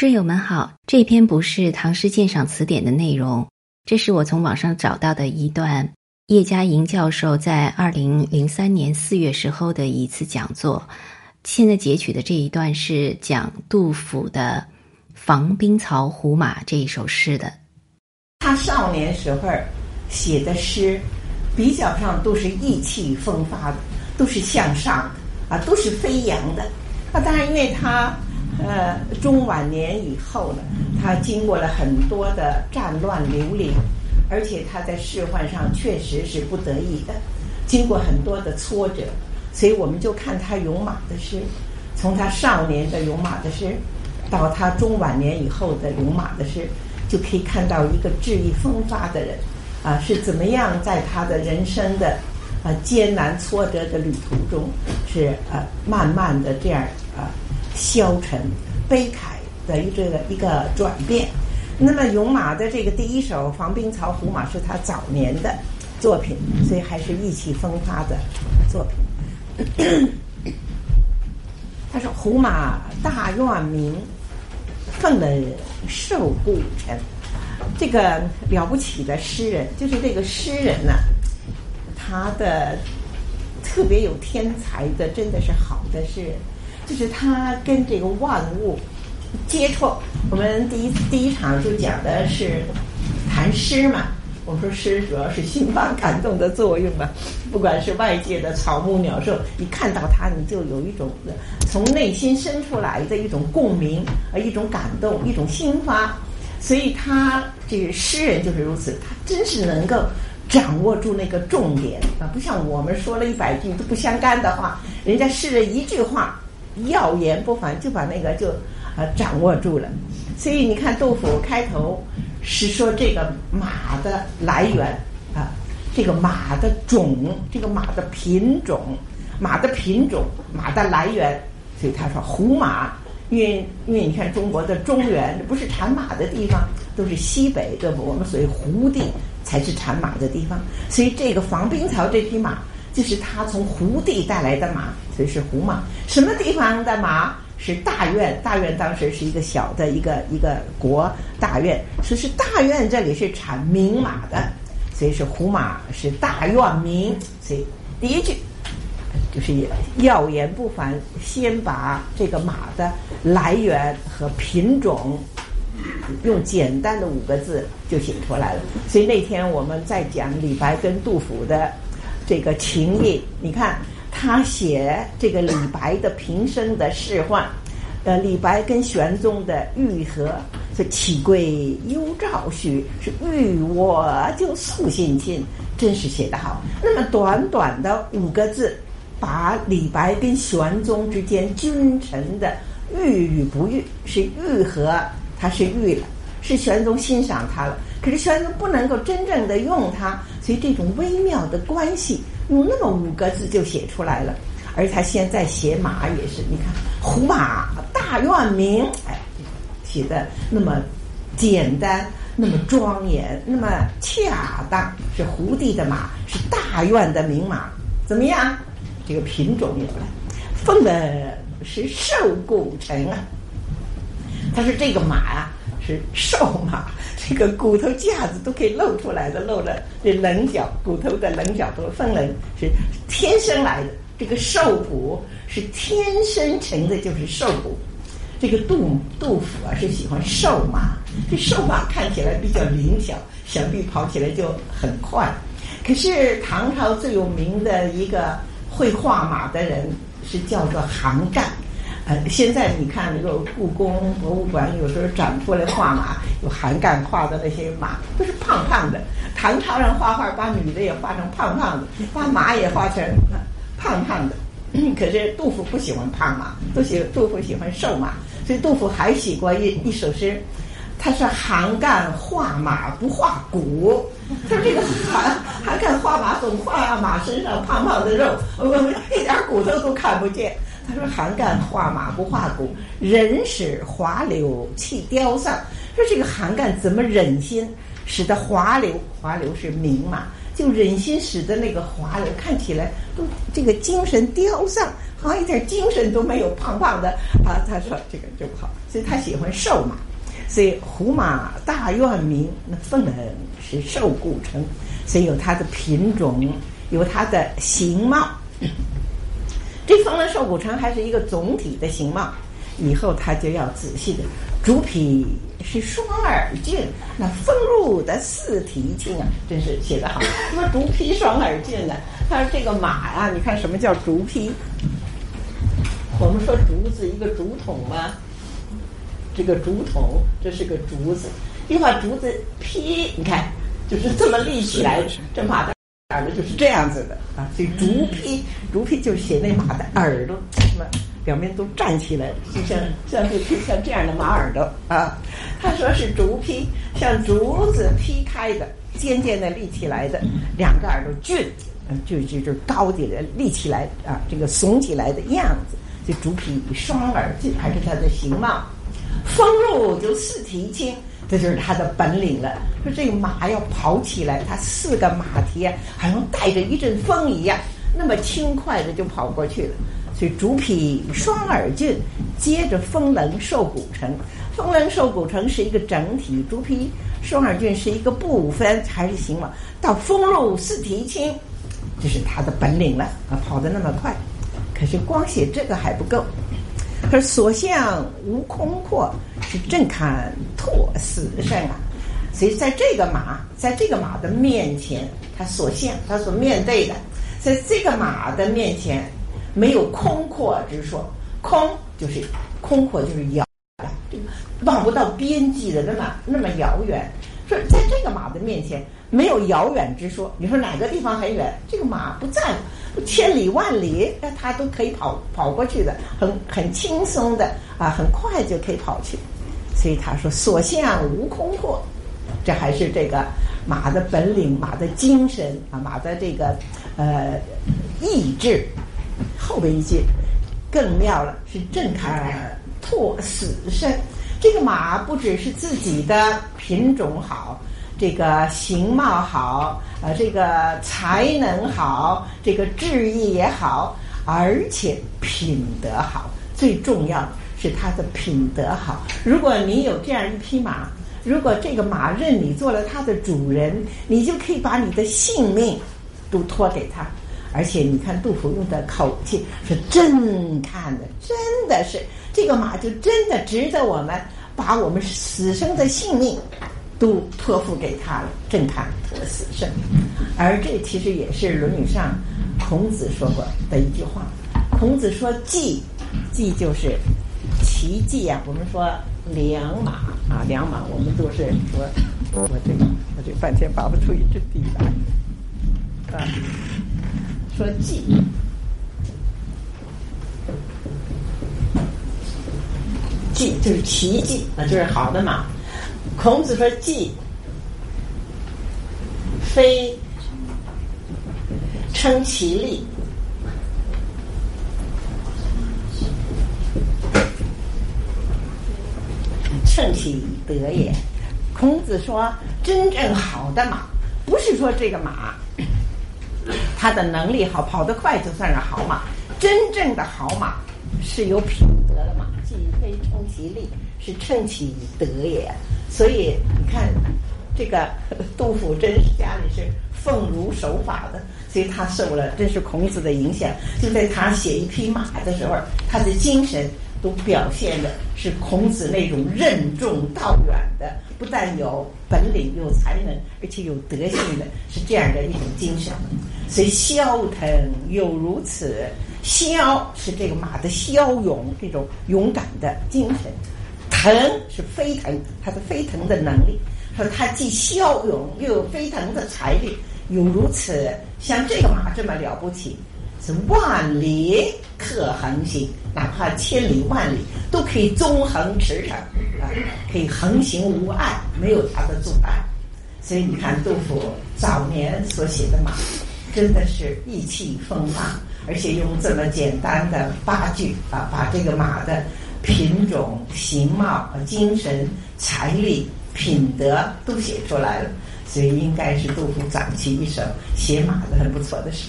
诗友们好，这篇不是《唐诗鉴赏词典》的内容，这是我从网上找到的一段叶嘉莹教授在二零零三年四月时候的一次讲座。现在截取的这一段是讲杜甫的《防兵曹胡马》这一首诗的。他少年时候写的诗，比较上都是意气风发的，都是向上的啊，都是飞扬的。啊当然，因为他。呃，中晚年以后呢，他经过了很多的战乱流离，而且他在仕宦上确实是不得已的，经过很多的挫折，所以我们就看他勇马的诗，从他少年的勇马的诗，到他中晚年以后的勇马的诗，就可以看到一个志意风发的人啊，是怎么样在他的人生的啊艰难挫折的旅途中，是呃慢慢的这样啊。消沉、悲慨的一个一个转变。那么，勇马的这个第一首《防冰曹胡马》是他早年的作品，所以还是意气风发的作品。他说：“胡马大愿明，奉了受故臣。”这个了不起的诗人，就是这个诗人呢，他的特别有天才的，真的是好的诗人。就是他跟这个万物接触。我们第一第一场就讲的是谈诗嘛。我们说诗主要是心发感动的作用嘛。不管是外界的草木鸟兽，你看到它，你就有一种从内心生出来的一种共鸣，呃，一种感动，一种心发。所以他这个诗人就是如此，他真是能够掌握住那个重点啊，不像我们说了一百句都不相干的话，人家诗人一句话。要言不凡，就把那个就呃掌握住了。所以你看，杜甫开头是说这个马的来源啊，这个马的种，这个马的品种，马的品种，马的来源。所以他说胡马，因为因为你看中国的中原不是产马的地方，都是西北，对不？我们所谓胡地才是产马的地方。所以这个防冰曹这匹马。就是他从胡地带来的马，所以是胡马。什么地方的马？是大院。大院当时是一个小的一个一个国大院，所以是大院这里是产名马的，所以是胡马是大院名。所以第一句就是要言不凡，先把这个马的来源和品种用简单的五个字就写出来了。所以那天我们在讲李白跟杜甫的。这个情谊，你看他写这个李白的平生的仕宦，呃，李白跟玄宗的愈合，是岂贵幽赵许，是遇我就素信亲，真是写得好。那么短短的五个字，把李白跟玄宗之间君臣的遇与不遇，是愈合，他是愈了，是玄宗欣赏他了。可是玄宗不能够真正的用他，所以这种微妙的关系用那么五个字就写出来了。而他现在写马也是，你看“胡马大院名”，哎，写的那么简单，那么庄严，那么恰当，是胡地的马，是大院的名马，怎么样？这个品种有了，奉的是瘦骨臣啊。他说这个马呀是瘦马。这个骨头架子都可以露出来的，露了这棱角，骨头的棱角都分棱，是天生来的。这个瘦骨是天生成的，就是瘦骨。这个杜杜甫啊是喜欢瘦马，这瘦马看起来比较灵巧，想必跑起来就很快。可是唐朝最有名的一个会画马的人是叫做韩干。呃，现在你看那个故宫博物馆，有时候展出来画马，有韩干画的那些马，都是胖胖的。唐朝人画画，把女的也画成胖胖的，把马也画成胖胖的。可是杜甫不喜欢胖马，都喜杜甫喜欢瘦马，所以杜甫还写过一一首诗，他说：“韩干画马不画骨。”他说：“这个韩韩干画马总画马身上胖胖的肉，我们一点骨头都看不见。”他说：“韩干画马不画骨，人使滑流弃雕像。说这个韩干怎么忍心使得华流？华流是名马，就忍心使得那个华人看起来都这个精神雕像，好像一点精神都没有，胖胖的啊。他说这个就不好，所以他喜欢瘦马。所以胡马大院名，那凤呢是瘦骨成，所以有它的品种，有它的形貌。这凤呢瘦骨成还是一个总体的形貌，以后他就要仔细的。竹匹是双耳峻，那丰乳的四蹄轻啊，真是写得好。什么竹匹双耳峻呢？他说这个马呀，你看什么叫竹匹？我们说竹子一个竹筒吗？这个竹筒，这是个竹子，一把竹子劈，你看就是这么立起来，这马的耳朵就是这样子的啊。所以竹劈，竹劈就是写那马的耳朵，什么表面都站起来，就像像这像这样的马耳朵啊。他说是竹劈，像竹子劈开的，尖尖的立起来的两个耳朵，俊，就就就高点的立起来啊，这个耸起来的样子，就竹劈双耳这还是它的形貌。风入就四蹄轻，这就是他的本领了。说这个马要跑起来，它四个马蹄啊，好像带着一阵风一样，那么轻快的就跑过去了。所以主匹双耳峻，接着风棱瘦骨成。风棱瘦骨成是一个整体，主匹双耳峻是一个部分，还是行了。到风入四蹄轻，这是他的本领了啊，跑得那么快。可是光写这个还不够。可是：“所向无空阔，是正看拓死身啊！所以在这个马，在这个马的面前，他所向，他所面对的，在这个马的面前，没有空阔之说。空就是空阔，就是遥，望不到边际的那么那么遥远。说在这个马的面前，没有遥远之说。你说哪个地方很远？这个马不在乎。”千里万里，那他都可以跑跑过去的，很很轻松的啊，很快就可以跑去。所以他说：“所向无空阔。”这还是这个马的本领，马的精神啊，马的这个呃意志。后边一句更妙了，是正坎拓死身。这个马不只是自己的品种好。这个形貌好，呃，这个才能好，这个志意也好，而且品德好。最重要是他的品德好。如果你有这样一匹马，如果这个马认你做了它的主人，你就可以把你的性命都托给他。而且你看杜甫用的口气是真看的，真的是这个马就真的值得我们把我们死生的性命。都托付给他了，正坎托死生。而这其实也是《论语》上孔子说过的一句话。孔子说：“骑，骑就是骑骑啊。我们说良马啊，良马，我们都是说，我这个我这半天拔不出一支笔来啊。说骑，骑就是奇迹，那，就是好的马。”孔子说：“季非称其力，称其德也。”孔子说：“真正好的马，不是说这个马它的能力好，跑得快就算是好马。真正的好马是有品德的马。既非称其力，是称其德也。”所以你看，这个杜甫真是家里是奉儒守法的，所以他受了真是孔子的影响。就在他写一匹马的时候，他的精神都表现的是孔子那种任重道远的，不但有本领、有才能，而且有德性的，是这样的一种精神。所以萧腾又如此，萧是这个马的骁勇，这种勇敢的精神。腾是飞腾，他的飞腾的能力，说他既骁勇又有飞腾的财力，有如此像这个马这么了不起，是万里可横行，哪怕千里万里都可以纵横驰骋啊，可以横行无碍，没有他的阻碍。所以你看杜甫早年所写的马，真的是意气风发，而且用这么简单的八句啊，把这个马的。品种、形貌、精神、财力、品德都写出来了。所以应该是杜甫早期一首写马的很不错的诗。